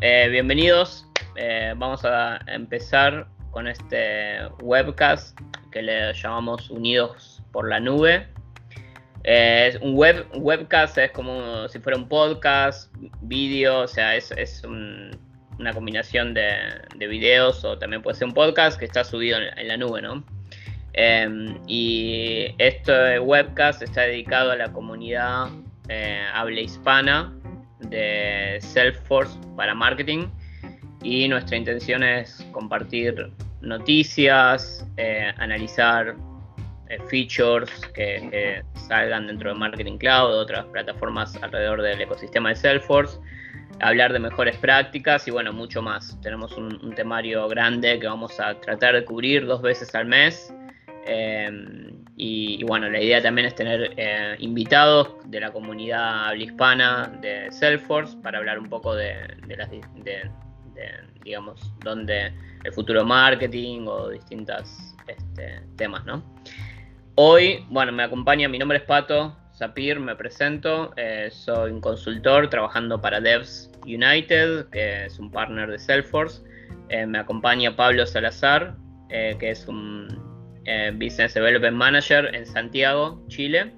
eh, bienvenidos. Eh, vamos a empezar con este webcast que le llamamos Unidos por la Nube. Eh, un web, webcast es como si fuera un podcast, vídeo, o sea, es, una combinación de, videos o también puede ser un podcast que está subido en, la nube, ¿no? Em, y este webcast está dedicado a la comunidad habla hispana de Salesforce para marketing y nuestra intención es compartir noticias, eh, analizar eh, features que, salgan dentro de Marketing Cloud, otras plataformas alrededor del ecosistema de Salesforce, hablar de mejores prácticas y bueno, mucho más. Tenemos un temario grande que vamos a tratar de cubrir dos veces al mes Em, y, bueno, la idea también es tener eh, invitados de la comunidad hispana de Salesforce para hablar un poco de, las, digamos, donde el futuro marketing o distintos este, temas, ¿no? Hoy, bueno, me acompaña, mi nombre es Pato Sapir, me presento, eh, soy un consultor trabajando para Devs United, que es un partner de Salesforce. Eh, me acompaña Pablo Salazar, que es un eh, Business Development Manager en Santiago, Chile.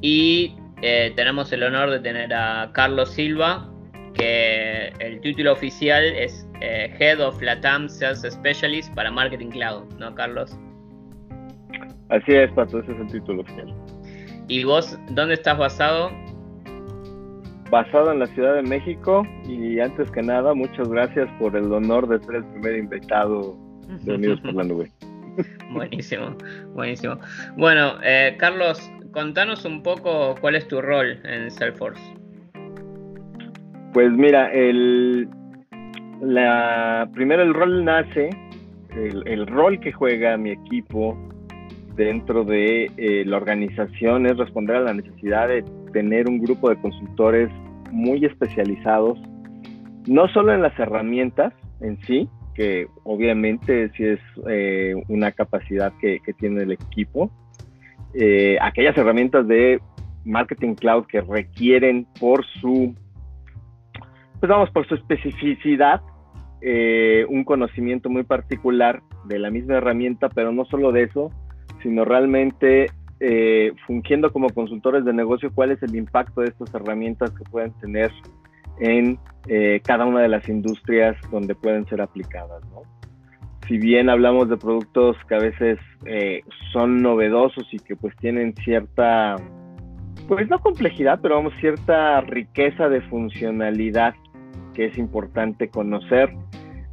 Y eh, tenemos el honor de tener a Carlos Silva, que el título oficial es eh, Head of Latam Sales Specialist para Marketing Cloud, ¿no, Carlos? Así es, Pato, ese es el título oficial. ¿Y vos dónde estás basado? Basado en la Ciudad de México y antes que nada, muchas gracias por el honor de ser el primer invitado de Unidos por la Nube. buenísimo, buenísimo. Bueno, eh, Carlos, contanos un poco cuál es tu rol en Salesforce. Pues mira, el, la, primero el rol nace, el, rol que juega mi equipo dentro de eh, la organización es responder a la necesidad de tener un grupo de consultores muy especializados, no solo en las herramientas en sí, que obviamente sí es eh, una capacidad que, tiene el equipo. Eh, aquellas herramientas de marketing cloud que requieren por su, pues vamos, por su especificidad, eh, un conocimiento muy particular de la misma herramienta, pero no solo de eso, sino realmente fungiendo como consultores de negocio, cuál es el impacto de estas herramientas que pueden tener en eh, cada una de las industrias donde pueden ser aplicadas. ¿no? Si bien hablamos de productos que a veces eh, son novedosos y que pues tienen cierta, pues no complejidad, pero vamos, cierta riqueza de funcionalidad que es importante conocer.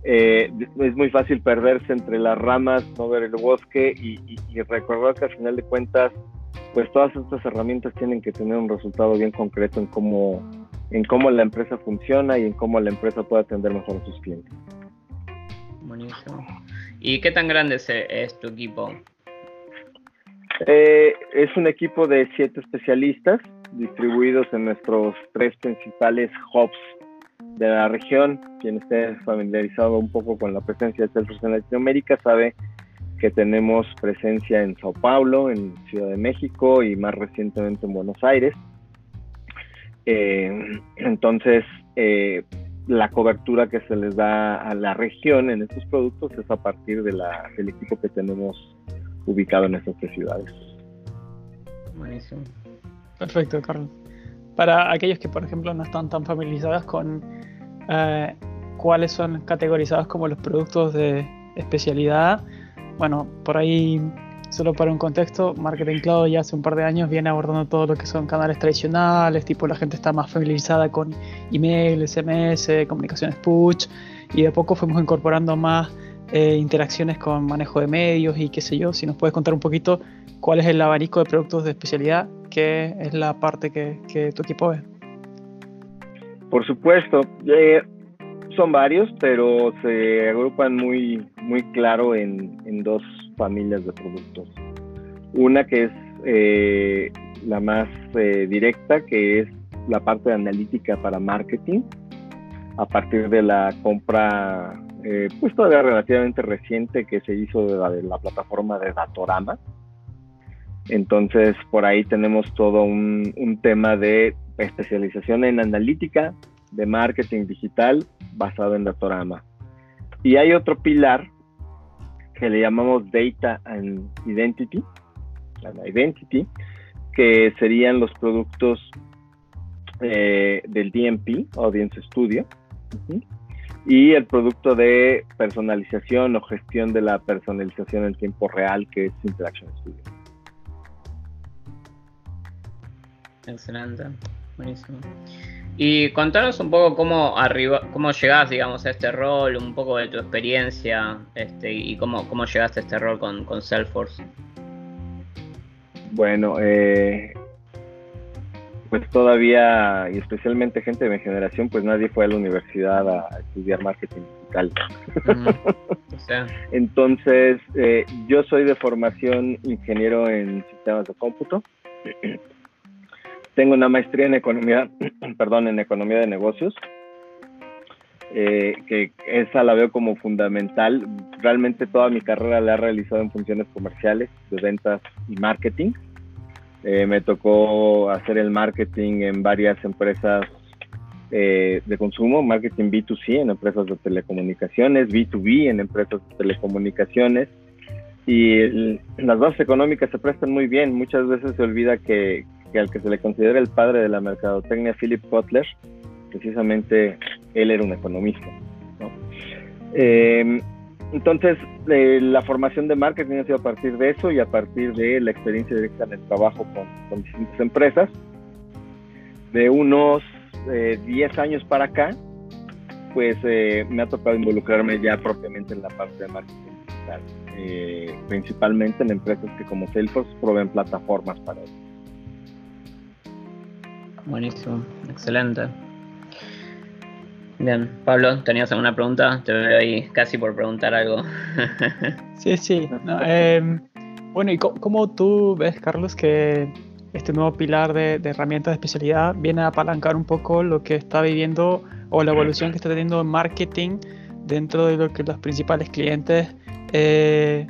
Eh, es muy fácil perderse entre las ramas, no ver el bosque y, y recordar que al final de cuentas, pues todas estas herramientas tienen que tener un resultado bien concreto en cómo en cómo la empresa funciona y en cómo la empresa puede atender mejor a sus clientes. Buenísimo. ¿Y qué tan grande es, tu equipo? Eh, es un equipo de siete especialistas distribuidos en nuestros tres principales hubs de la región. Quien esté familiarizado un poco con la presencia de Salesforce en Latinoamérica sabe que tenemos presencia en Sao Paulo, en Ciudad de México y más recientemente en Buenos Aires. Eh, entonces, eh, la cobertura que se les da a la región en estos productos es a partir de la, del equipo que tenemos ubicado en estas tres ciudades. Buenísimo. Perfecto, Carlos. Para aquellos que, por ejemplo, no están tan familiarizados con eh, cuáles son categorizados como los productos de especialidad, bueno, por ahí Solo para un contexto, Marketing Cloud ya hace un par de años viene abordando todo lo que son canales tradicionales, tipo la gente está más familiarizada con email, SMS, comunicaciones push, y de a poco fuimos incorporando más eh, interacciones con manejo de medios y qué sé yo. Si nos puedes contar un poquito cuál es el abanico de productos de especialidad, qué es la parte que, tu equipo ve. Por supuesto, eh, son varios, pero se agrupan muy, muy claro en, en dos familias de productos. Una que es eh, la más eh, directa, que es la parte de analítica para marketing, a partir de la compra, eh, pues todavía relativamente reciente que se hizo de la, de la plataforma de Datorama. Entonces, por ahí tenemos todo un, un tema de especialización en analítica, de marketing digital, basado en Datorama. Y hay otro pilar que le llamamos Data and Identity, Identity, que serían los productos eh, del DMP, Audience Studio, y el producto de personalización o gestión de la personalización en tiempo real, que es Interaction Studio. Excelente, buenísimo. Y contanos un poco cómo arriba, cómo llegás, digamos, a este rol, un poco de tu experiencia, este, y cómo, cómo llegaste a este rol con, con Salesforce. Bueno, eh, pues todavía, y especialmente gente de mi generación, pues nadie fue a la universidad a estudiar marketing digital. Entonces, eh, yo soy de formación ingeniero en sistemas de cómputo. Tengo una maestría en economía, perdón, en economía de negocios. Eh, que esa la veo como fundamental. Realmente toda mi carrera la he realizado en funciones comerciales, de ventas y marketing. Eh, me tocó hacer el marketing en varias empresas eh, de consumo, marketing B2C en empresas de telecomunicaciones, B2B en empresas de telecomunicaciones. Y las bases económicas se prestan muy bien. Muchas veces se olvida que, al que se le considera el padre de la mercadotecnia, Philip Kotler, precisamente él era un economista. Eh, entonces, eh, la formación de marketing ha sido a partir de eso y a partir de la experiencia directa en el trabajo con, distintas empresas. De unos 10 eh, años para acá, pues eh, me ha tocado involucrarme ya propiamente en la parte de marketing digital, principalmente en empresas que como Salesforce proveen plataformas para eso. Buenísimo, excelente. Bien, Pablo, ¿tenías alguna pregunta? Te veo ahí casi por preguntar algo. sí, sí. Em, bueno, ¿y cómo, tú ves, Carlos, que este nuevo pilar de, herramientas de especialidad viene a apalancar un poco lo que está viviendo o la evolución que está teniendo en marketing dentro de lo que los principales clientes eh,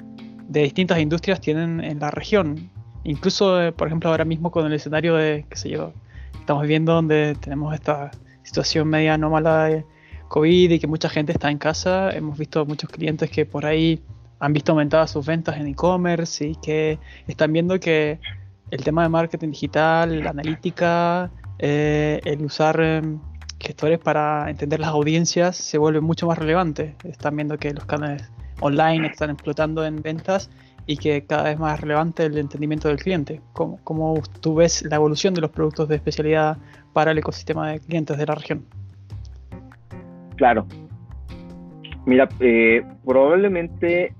de distintas industrias tienen en la región? Incluso, eh, por ejemplo, ahora mismo con el escenario de, qué sé yo, estamos viviendo donde tenemos esta situación media anómala de COVID y que mucha gente está en casa. Hemos visto muchos clientes que por ahí han visto aumentadas sus ventas en e-commerce y que están viendo que el tema de marketing digital, la analítica, eh, el usar em, gestores para entender las audiencias se vuelve mucho más relevante. Están viendo que los canales online están explotando en ventas y que cada vez más relevante el entendimiento del cliente. ¿Cómo, ¿Cómo, tú ves la evolución de los productos de especialidad para el ecosistema de clientes de la región? Claro. Mira, eh, probablemente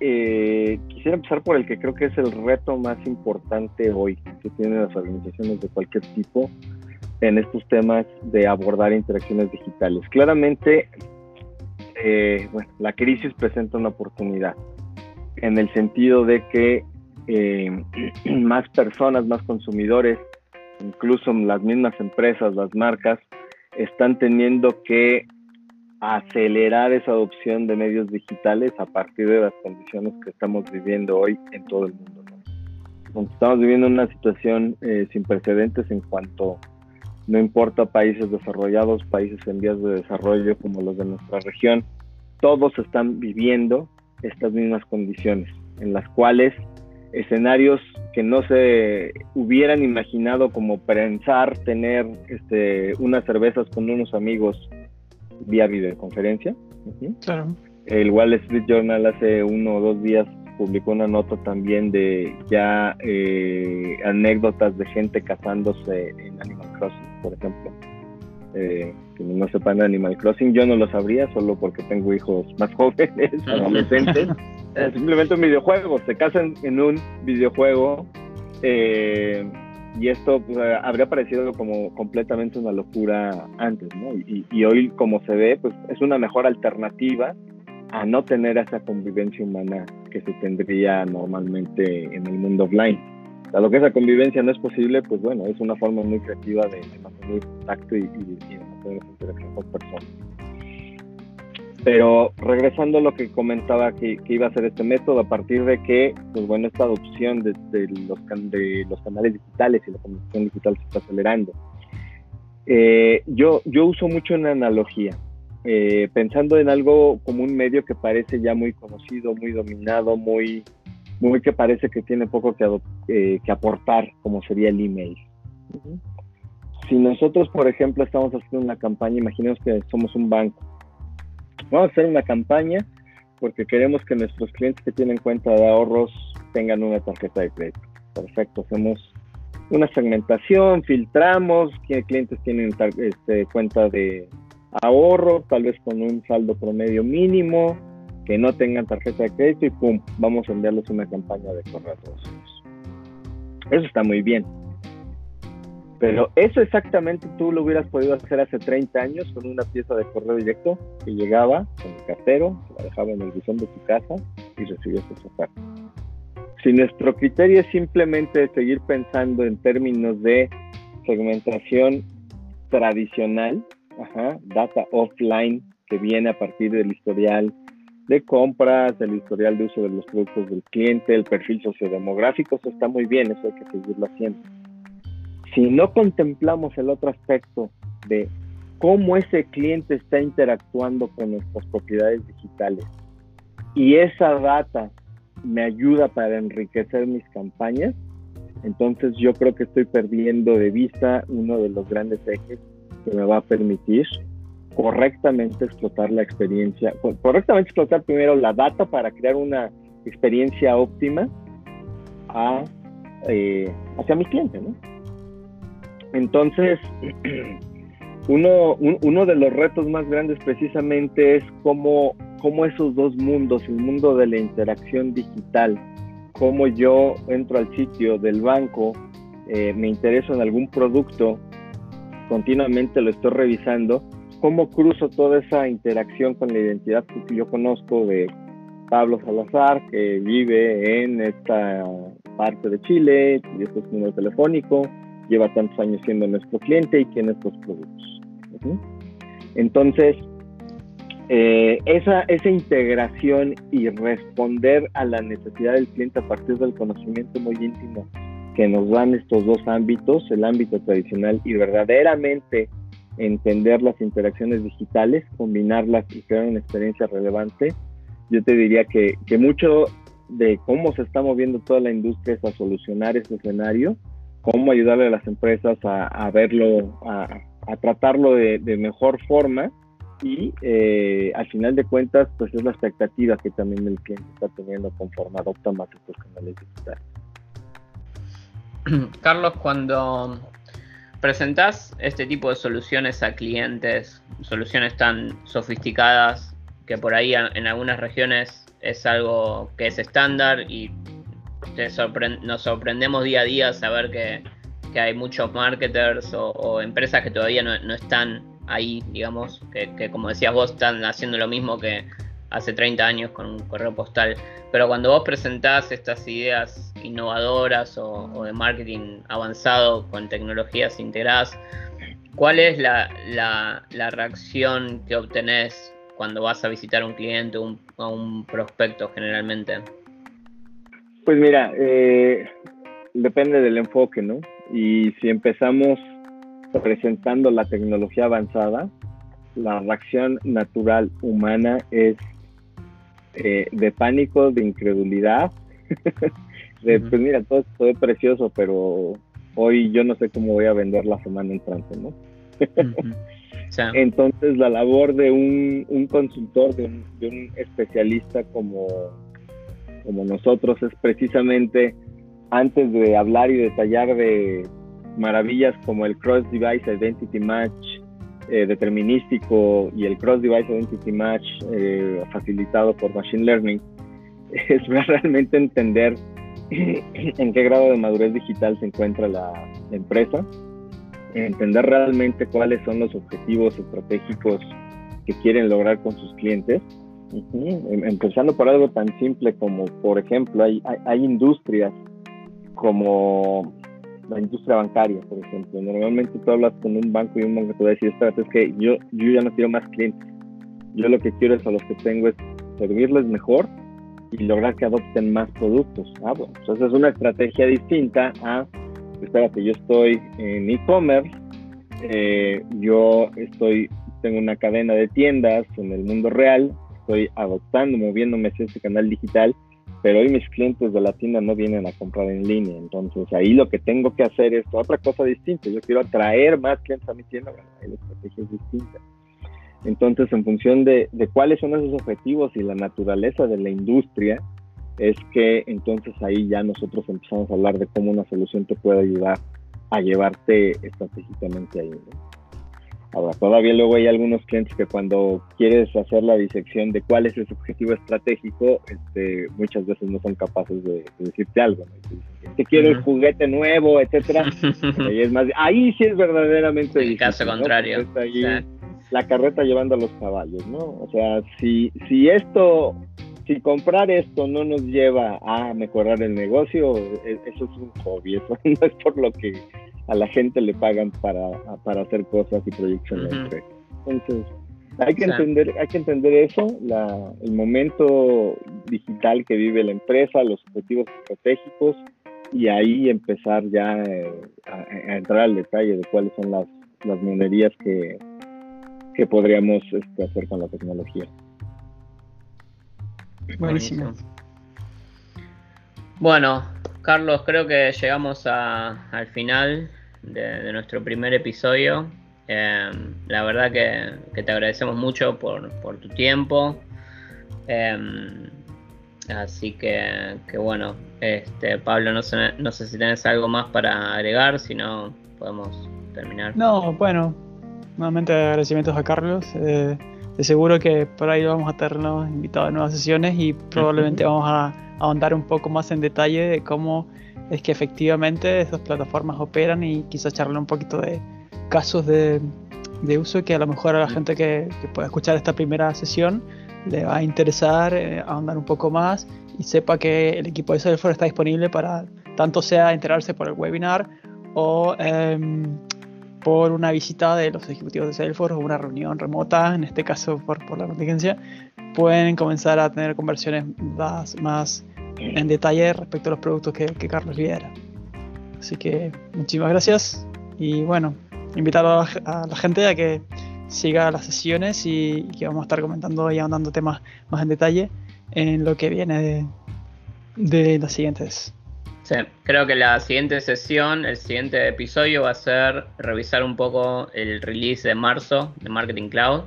eh, quisiera empezar por el que creo que es el reto más importante hoy que tienen las organizaciones de cualquier tipo en estos temas de abordar interacciones digitales. Claramente, eh, bueno, la crisis presenta una oportunidad en el sentido de que eh, más personas, más consumidores, incluso las mismas empresas, las marcas, están teniendo que acelerar esa adopción de medios digitales a partir de las condiciones que estamos viviendo hoy en todo el mundo. Estamos viviendo una situación eh, sin precedentes en cuanto, no importa países desarrollados, países en vías de desarrollo como los de nuestra región, todos están viviendo estas mismas condiciones, en las cuales escenarios que no se hubieran imaginado como pensar tener este, unas cervezas con unos amigos vía videoconferencia. El Wall Street Journal hace uno o dos días publicó una nota también de ya eh, anécdotas de gente casándose en Animal Crossing, por ejemplo. Eh, que no sepan de Animal Crossing, yo no lo sabría solo porque tengo hijos más jóvenes, adolescentes. simplemente un videojuego, se casan en un videojuego eh, y esto pues, habría parecido como completamente una locura antes, ¿no? Y, y, hoy como se ve, pues es una mejor alternativa a no tener esa convivencia humana que se tendría normalmente en el mundo offline lo que esa convivencia no es posible, pues bueno, es una forma muy creativa de, mantener contacto y, y, mantener esa interacción con personas. Pero regresando a lo que comentaba que, iba a ser este método, a partir de que, pues bueno, esta adopción de, los, de los canales digitales y la comunicación digital se está acelerando. Eh, yo, yo uso mucho una analogía. eh, pensando en algo como un medio que parece ya muy conocido, muy dominado, muy, muy que parece que tiene poco que, eh, que aportar, como sería el email. Si nosotros, por ejemplo, estamos haciendo una campaña, imaginemos que somos un banco, vamos a hacer una campaña porque queremos que nuestros clientes que tienen cuenta de ahorros tengan una tarjeta de crédito. Perfecto, hacemos una segmentación, filtramos qué clientes tienen este, cuenta de ahorro, tal vez con un saldo promedio mínimo, que no tengan tarjeta de crédito y pum, vamos a enviarles una campaña de correo a todos ellos. Eso está muy bien. Pero eso exactamente tú lo hubieras podido hacer hace 30 años con una pieza de correo directo que llegaba con el cartero, la dejaba en el buzón de tu casa y recibías esa oferta. Si nuestro criterio es simplemente seguir pensando en términos de segmentación tradicional, data offline que viene a partir del historial de compras, del historial de uso de los productos del cliente, el perfil sociodemográfico, eso está muy bien, eso hay que seguirlo haciendo. Si no contemplamos el otro aspecto de cómo ese cliente está interactuando con nuestras propiedades digitales y esa data me ayuda para enriquecer mis campañas, entonces yo creo que estoy perdiendo de vista uno de los grandes ejes que me va a permitir correctamente explotar la experiencia, correctamente explotar primero la data para crear una experiencia óptima eh, hacia mi cliente. Entonces, uno, uno de los retos más grandes precisamente es cómo cómo esos dos mundos, el mundo de la interacción digital, cómo yo entro al sitio del banco, eh, me intereso en algún producto, continuamente lo estoy revisando, cómo cruzo toda esa interacción con la identidad que yo conozco de Pablo Salazar, que vive en esta parte de Chile, y este es número telefónico, lleva tantos años siendo nuestro cliente y tiene estos productos. Entonces, eh, esa, esa integración y responder a la necesidad del cliente a partir del conocimiento muy íntimo que nos dan estos dos ámbitos, el ámbito tradicional y verdaderamente entender las interacciones digitales, combinarlas y crear una experiencia relevante, yo te diría que, que mucho de cómo se está moviendo toda la industria es a solucionar ese escenario, cómo ayudarle a las empresas a, verlo, a, a tratarlo de, de, mejor forma y eh, al final de cuentas pues es la expectativa que también el cliente está teniendo conforme adopta más estos canales digitales. Carlos, cuando presentas este tipo de soluciones a clientes, soluciones tan sofisticadas que por ahí en algunas regiones es algo que es estándar y nos sorprendemos día a día saber que, hay muchos marketers o, empresas que todavía no, no están ahí, digamos, que, como decías vos, están haciendo lo mismo que hace 30 años con un correo postal. Pero cuando vos presentás estas ideas innovadoras o, de marketing avanzado con tecnologías integradas, ¿cuál es la, la, reacción que obtenés cuando vas a visitar a un cliente o un prospecto generalmente? Pues mira, eh, depende del enfoque, ¿no? Y si empezamos presentando la tecnología avanzada, la reacción natural humana es eh, de pánico, de incredulidad, de pues mira, todo es precioso, pero hoy yo no sé cómo voy a vender la semana entrante, ¿no? Entonces la labor de un, consultor, de un, especialista como, como nosotros es precisamente antes de hablar y detallar de maravillas como el Cross Device Identity Match eh, determinístico y el Cross Device Identity Match eh, facilitado por Machine Learning, es realmente entender en qué grado de madurez digital se encuentra la, empresa, entender realmente cuáles son los objetivos estratégicos que quieren lograr con sus clientes. Em, empezando por algo tan simple como, por ejemplo, hay, hay industrias como la industria bancaria, por ejemplo. Normalmente tú hablas con un banco y un banco te va a decir, espérate, es que yo, yo ya no quiero más clientes. Yo lo que quiero es a los que tengo es servirles mejor y lograr que adopten más productos. Ah, bueno, pues esa es una estrategia distinta a, espérate, yo estoy en e-commerce, eh, yo estoy tengo una cadena de tiendas en el mundo real, estoy adoptando, moviéndome hacia este canal digital, pero hoy mis clientes de la tienda no vienen a comprar en línea, entonces ahí lo que tengo que hacer es otra cosa distinta, yo quiero atraer más clientes a mi tienda, bueno, ahí la estrategia es distinta. Entonces, en función de, de cuáles son esos objetivos y la naturaleza de la industria, es que entonces ahí ya nosotros empezamos a hablar de cómo una solución te puede ayudar a llevarte estratégicamente ahí. Ahora, todavía luego hay algunos clientes que cuando quieres hacer la disección de cuál es ese objetivo estratégico, este, muchas veces no son capaces de, decirte algo. ¿no? Te quiero el juguete nuevo, etcétera. ahí, es más, ahí sí es verdaderamente. El caso contrario. La carreta llevando a los caballos, ¿no? O sea, si, si esto si comprar esto no nos lleva a mejorar el negocio, e, eso es un hobby, eso no es por lo que a la gente le pagan para, para hacer cosas y en la empresa. Entonces, hay que entender, hay que entender eso, la, el momento digital que vive la empresa, los objetivos estratégicos y ahí empezar ya eh, a, entrar al detalle de cuáles son las, las minerías que, que podríamos este, hacer con la tecnología. Buenísimo. Bueno, Carlos, creo que llegamos al final de, nuestro primer episodio. Em, la verdad que, te agradecemos mucho por, tu tiempo. Em, así que, bueno, este, Pablo, no sé, no sé si tienes algo más para agregar, si no podemos terminar. No, bueno, nuevamente agradecimientos a Carlos. Eh, de seguro que por ahí vamos a tenernos invitados a nuevas sesiones y probablemente vamos a ahondar un poco más en detalle de cómo es que efectivamente esas plataformas operan y quizás charlar un poquito de casos de, uso que a lo mejor a la gente que, pueda escuchar esta primera sesión le va a interesar eh, ahondar un poco más y sepa que el equipo de Salesforce está disponible para tanto sea enterarse por el webinar o em, por una visita de los ejecutivos de Salesforce o una reunión remota, en este caso por, por la contingencia, pueden comenzar a tener conversiones más, más en detalle respecto a los productos que, que Carlos lidera. Así que muchísimas gracias y bueno, invitar a la, gente a que siga las sesiones y, que vamos a estar comentando y ahondando temas más en detalle en lo que viene de, de las siguientes Sí, creo que la siguiente sesión, el siguiente episodio va a ser revisar un poco el release de marzo de Marketing Cloud.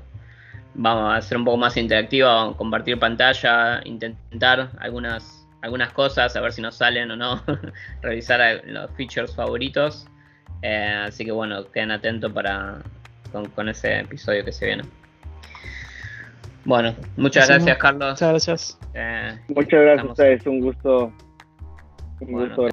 Vamos a ser un poco más interactivo, compartir pantalla, intentar algunas, algunas cosas, a ver si nos salen o no, revisar los features favoritos. Eh, así que bueno, queden atentos para con, ese episodio que se viene. Bueno, muchas gracias, Carlos. Muchas gracias. Eh, muchas gracias a ustedes, un gusto Bueno.